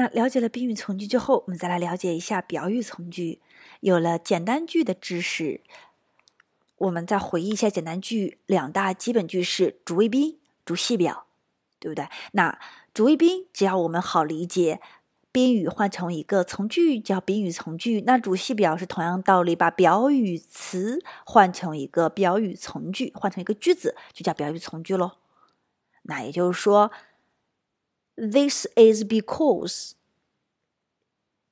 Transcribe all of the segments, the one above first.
那了解了宾语从句之后，我们再来了解一下表语从句。有了简单句的知识，我们再回忆一下简单句两大基本句式：主谓宾、主系表，对不对？那主谓宾只要我们好理解，宾语换成一个从句叫宾语从句。那主系表是同样道理，把表语词换成一个表语从句，换成一个句子就叫表语从句喽。那也就是说。This is because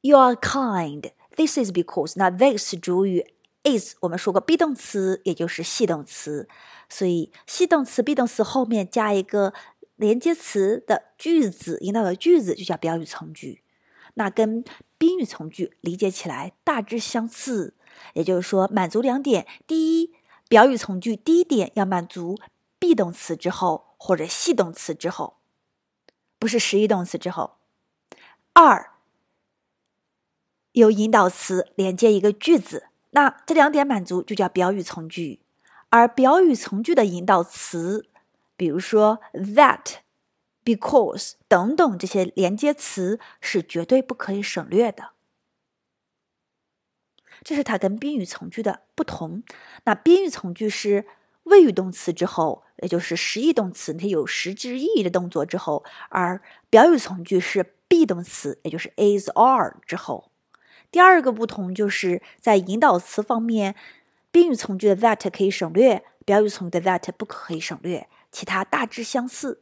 you are kind. This is because 那 this 主语 is 我们说过 be 动词，也就是系动词，所以系动词 be 动词后面加一个连接词的句子，引导的句子就叫表语从句。那跟宾语从句理解起来大致相似，也就是说满足两点：第一，表语从句第一点要满足 be 动词之后或者系动词之后。不是实义动词之后，二有引导词连接一个句子，那这两点满足就叫表语从句。而表语从句的引导词，比如说 that、because 等等这些连接词是绝对不可以省略的。这是它跟宾语从句的不同。那宾语从句是。谓语动词之后，也就是实义动词，它有实质意义的动作之后；而表语从句是 be 动词，也就是 is are 之后。第二个不同就是在引导词方面，宾语从句的 that 可以省略，表语从句的 that 不可以省略，其他大致相似。